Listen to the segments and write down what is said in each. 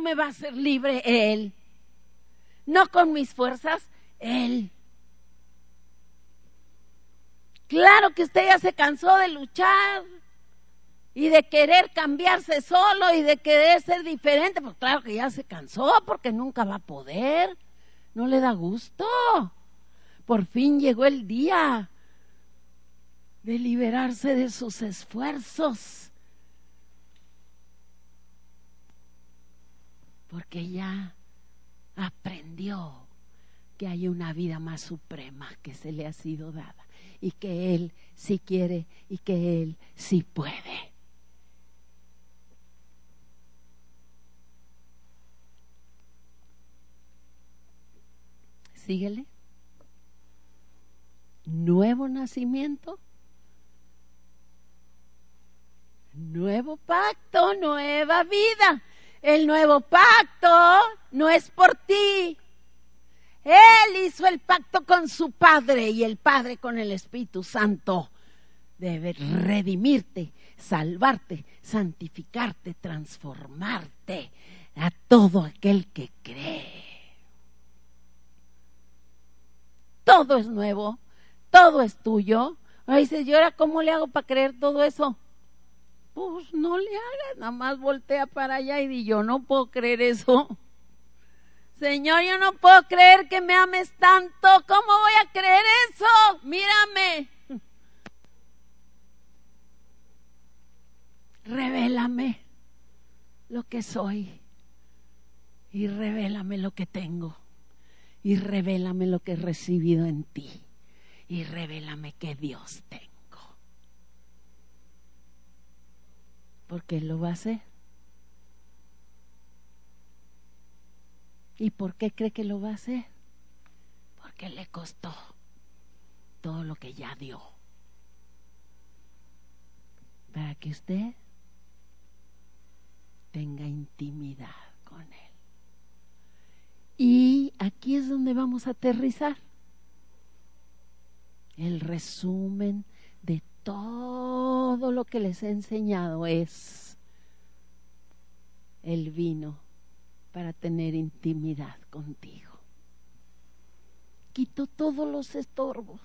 me va a hacer libre Él. No con mis fuerzas, Él. Claro que usted ya se cansó de luchar y de querer cambiarse solo y de querer ser diferente. Pues claro que ya se cansó porque nunca va a poder. No le da gusto. Por fin llegó el día de liberarse de sus esfuerzos. Porque ya aprendió que hay una vida más suprema que se le ha sido dada y que Él sí quiere y que Él sí puede. Síguele. Nuevo nacimiento. Nuevo pacto, nueva vida. El nuevo pacto no es por ti. Él hizo el pacto con su Padre y el Padre con el Espíritu Santo. Debe redimirte, salvarte, santificarte, transformarte a todo aquel que cree. Todo es nuevo, todo es tuyo. Ahí dice, ¿y ahora cómo le hago para creer todo eso? Pues no le hagas, nada más voltea para allá y di, yo no puedo creer eso. Señor, yo no puedo creer que me ames tanto. ¿Cómo voy a creer eso? Mírame. Revélame lo que soy y revélame lo que tengo y revélame lo que he recibido en ti y revélame que Dios tengo. Porque Él lo va a hacer. ¿Y por qué cree que lo va a hacer? Porque le costó todo lo que ya dio. Para que usted tenga intimidad con Él. Y aquí es donde vamos a aterrizar. El resumen de todo lo que les he enseñado es el vino para tener intimidad contigo. Quito todos los estorbos.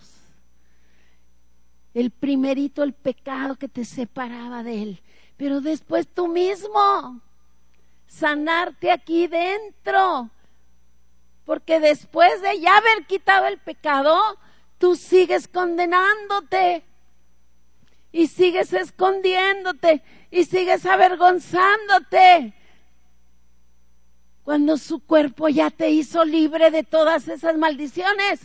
El primerito, el pecado que te separaba de Él. Pero después tú mismo, sanarte aquí dentro. Porque después de ya haber quitado el pecado, tú sigues condenándote. Y sigues escondiéndote. Y sigues avergonzándote cuando su cuerpo ya te hizo libre de todas esas maldiciones,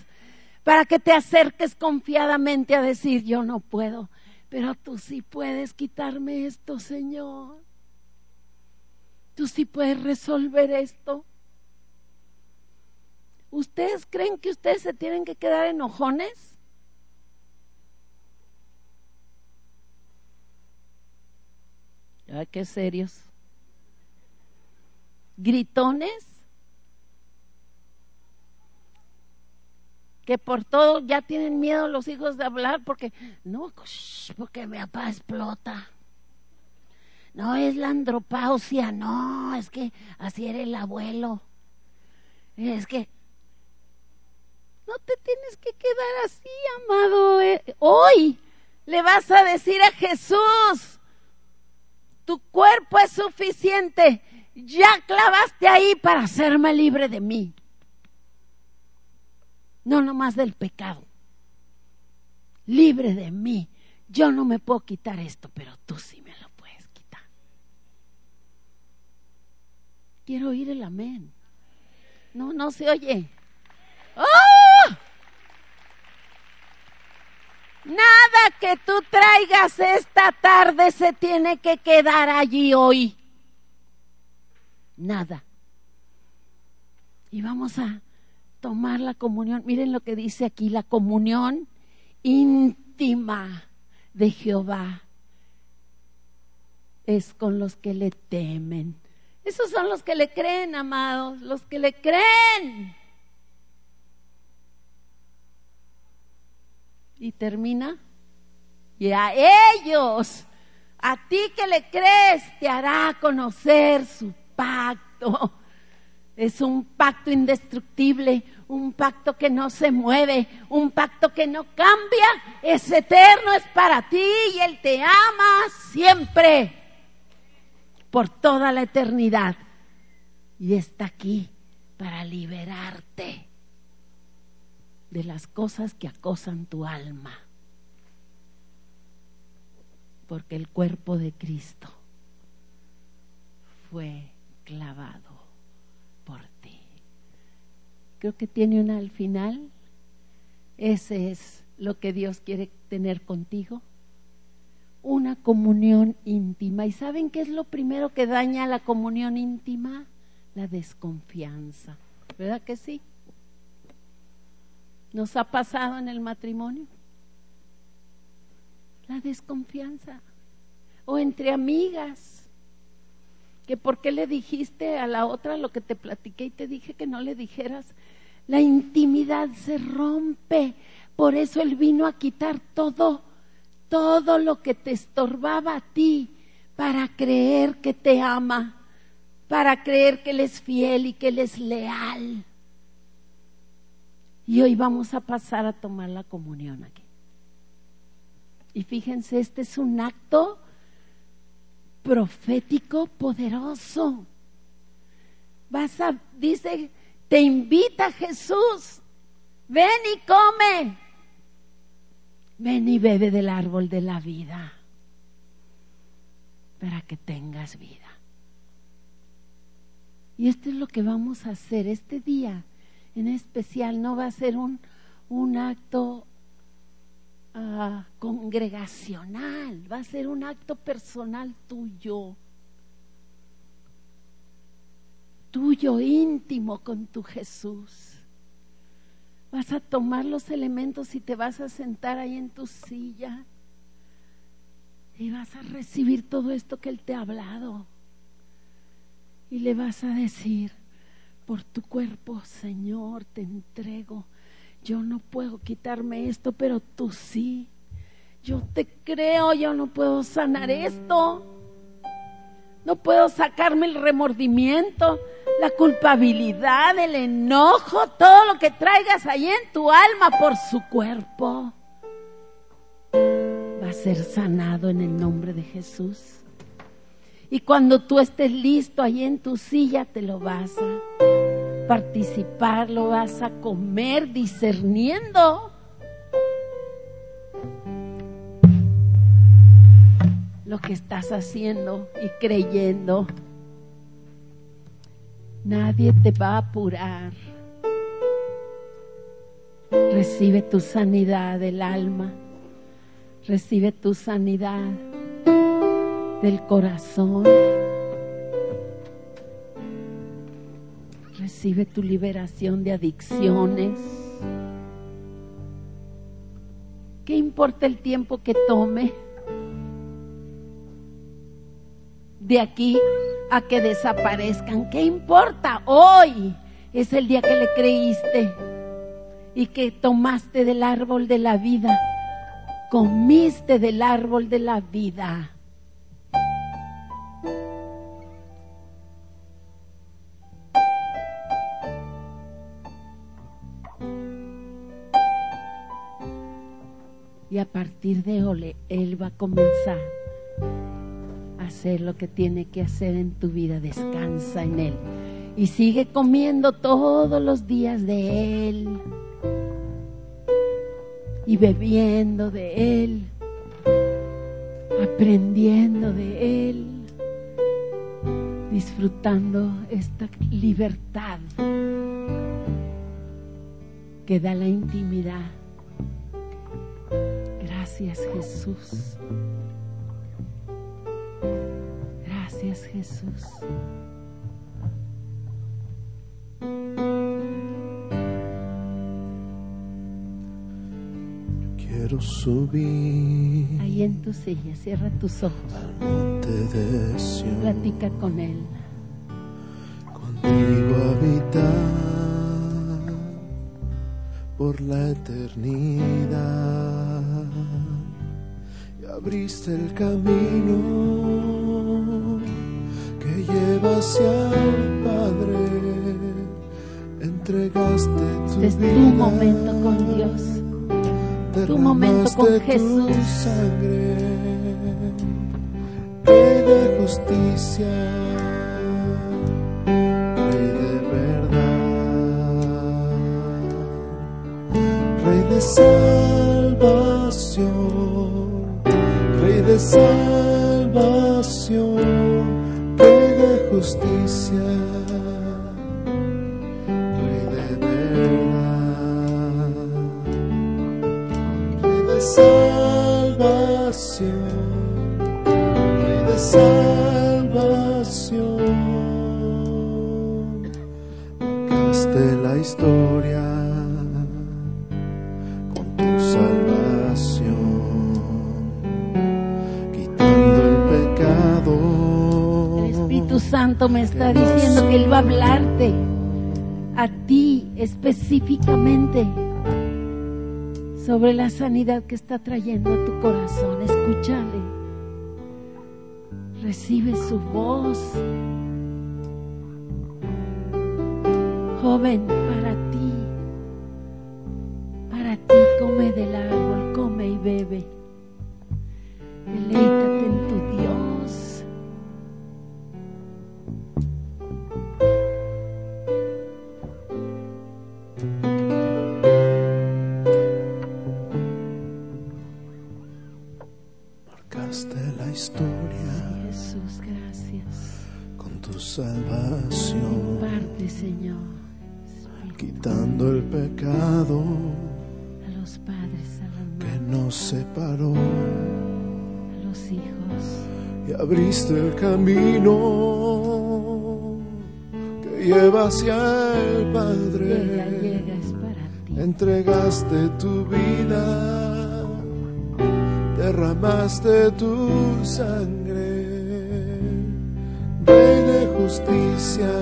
para que te acerques confiadamente a decir, yo no puedo, pero tú sí puedes quitarme esto, Señor. Tú sí puedes resolver esto. ¿Ustedes creen que ustedes se tienen que quedar enojones? Qué serios gritones, que por todo ya tienen miedo los hijos de hablar porque no, porque mi papá explota. No es la andropausia, no, es que así era el abuelo. Es que no te tienes que quedar así, amado. Eh, hoy le vas a decir a Jesús, tu cuerpo es suficiente ya clavaste ahí para hacerme libre de mí. No nomás del pecado. Libre de mí. Yo no me puedo quitar esto, pero tú sí me lo puedes quitar. Quiero oír el amén. No, no se oye. ¡Oh! Que tú traigas esta tarde se tiene que quedar allí hoy nada. Y vamos a tomar la comunión. Miren lo que dice aquí, la comunión íntima de Jehová es con los que le temen. Esos son los que le creen, amados, los que le creen. Y termina. Y a ellos, a ti que le crees, te hará conocer su pacto. Es un pacto indestructible, un pacto que no se mueve, un pacto que no cambia, es eterno, es para ti y Él te ama siempre, por toda la eternidad. Y está aquí para liberarte de las cosas que acosan tu alma. Porque el cuerpo de Cristo fue clavado por ti. Creo que tiene una al final. Ese es lo que Dios quiere tener contigo. Una comunión íntima. ¿Y saben qué es lo primero que daña la comunión íntima? La desconfianza. ¿Verdad que sí? ¿Nos ha pasado en el matrimonio? La desconfianza. O entre amigas. Que por qué le dijiste a la otra lo que te platiqué y te dije que no le dijeras. La intimidad se rompe. Por eso Él vino a quitar todo, todo lo que te estorbaba a ti para creer que te ama, para creer que Él es fiel y que Él es leal. Y hoy vamos a pasar a tomar la comunión aquí. Y fíjense, este es un acto profético poderoso. Vas a, dice, te invita Jesús, ven y come, ven y bebe del árbol de la vida para que tengas vida. Y esto es lo que vamos a hacer este día en especial no va a ser un, un acto ah, congregacional, va a ser un acto personal tuyo, tuyo íntimo con tu Jesús. Vas a tomar los elementos y te vas a sentar ahí en tu silla y vas a recibir todo esto que Él te ha hablado. Y le vas a decir, por tu cuerpo, Señor, te entrego. Yo no puedo quitarme esto, pero tú sí. Yo te creo, yo no puedo sanar esto. No puedo sacarme el remordimiento, la culpabilidad, el enojo, todo lo que traigas ahí en tu alma por su cuerpo. Va a ser sanado en el nombre de Jesús. Y cuando tú estés listo ahí en tu silla, te lo vas a participar, lo vas a comer discerniendo. lo que estás haciendo y creyendo. Nadie te va a apurar. Recibe tu sanidad del alma. Recibe tu sanidad del corazón. Recibe tu liberación de adicciones. ¿Qué importa el tiempo que tome? De aquí a que desaparezcan. ¿Qué importa? Hoy es el día que le creíste y que tomaste del árbol de la vida. Comiste del árbol de la vida. Y a partir de hoy, Él va a comenzar a hacer lo que tiene que hacer en tu vida. Descansa en Él. Y sigue comiendo todos los días de Él. Y bebiendo de Él. Aprendiendo de Él. Disfrutando esta libertad que da la intimidad Gracias Jesús. Gracias Jesús. Quiero subir. Ahí en tu silla, cierra tus ojos. Al monte de Sion. Platica con Él. Contigo habitar por la eternidad abriste el camino que llevas al Padre, entregaste tu Este es tu vida, momento con Dios. tu momento con Jesús. Tu sangre, Rey de justicia, Rey de verdad, Rey de salvación, de salvación, Rey de justicia, Rey de verdad, Rey de salvación, Rey de salvación, marcaste la historia pecado. El Espíritu Santo me está diciendo que Él va a hablarte a ti específicamente sobre la sanidad que está trayendo a tu corazón. Escúchale. Recibe su voz. Joven, para ti. Para ti come del árbol, come y bebe. A los padres, a que nos separó a los hijos. y abriste el camino que lleva hacia el Padre. llega, es para ti. Entregaste tu vida, derramaste tu sangre, de justicia,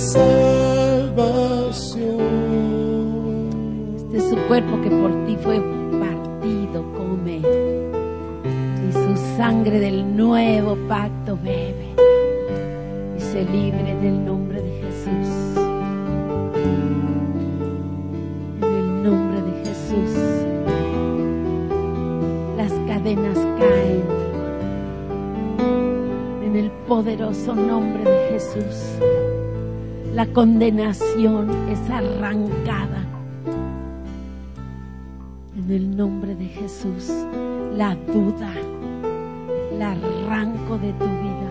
salvación. Este es su cuerpo que por ti fue partido, come. Su sangre del nuevo pacto bebe. Y se libre en el nombre de Jesús. En el nombre de Jesús. Las cadenas caen. En el poderoso nombre de Jesús. La condenación es arrancada. En el nombre de Jesús, la duda la arranco de tu vida.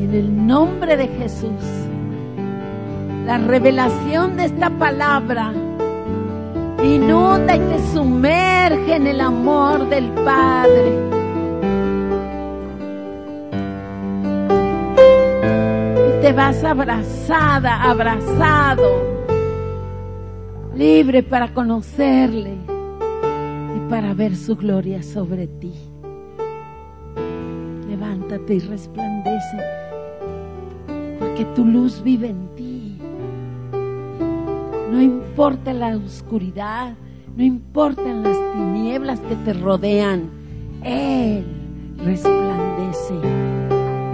En el nombre de Jesús, la revelación de esta palabra inunda y te sumerge en el amor del Padre. Y te vas abrazada, abrazado libre para conocerle para ver su gloria sobre ti. Levántate y resplandece, porque tu luz vive en ti. No importa la oscuridad, no importan las tinieblas que te rodean, Él resplandece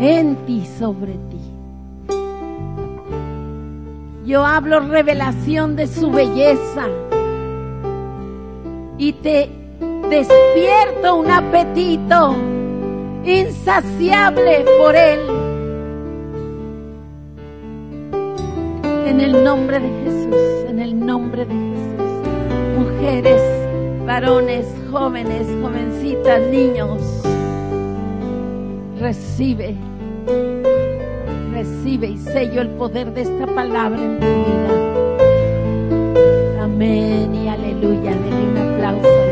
en ti sobre ti. Yo hablo revelación de su belleza y te despierto un apetito insaciable por Él. En el nombre de Jesús, en el nombre de Jesús. Mujeres, varones, jóvenes, jovencitas, niños, recibe recibe y sello el poder de esta palabra en tu vida. Amén y aleluya. Denle un aplauso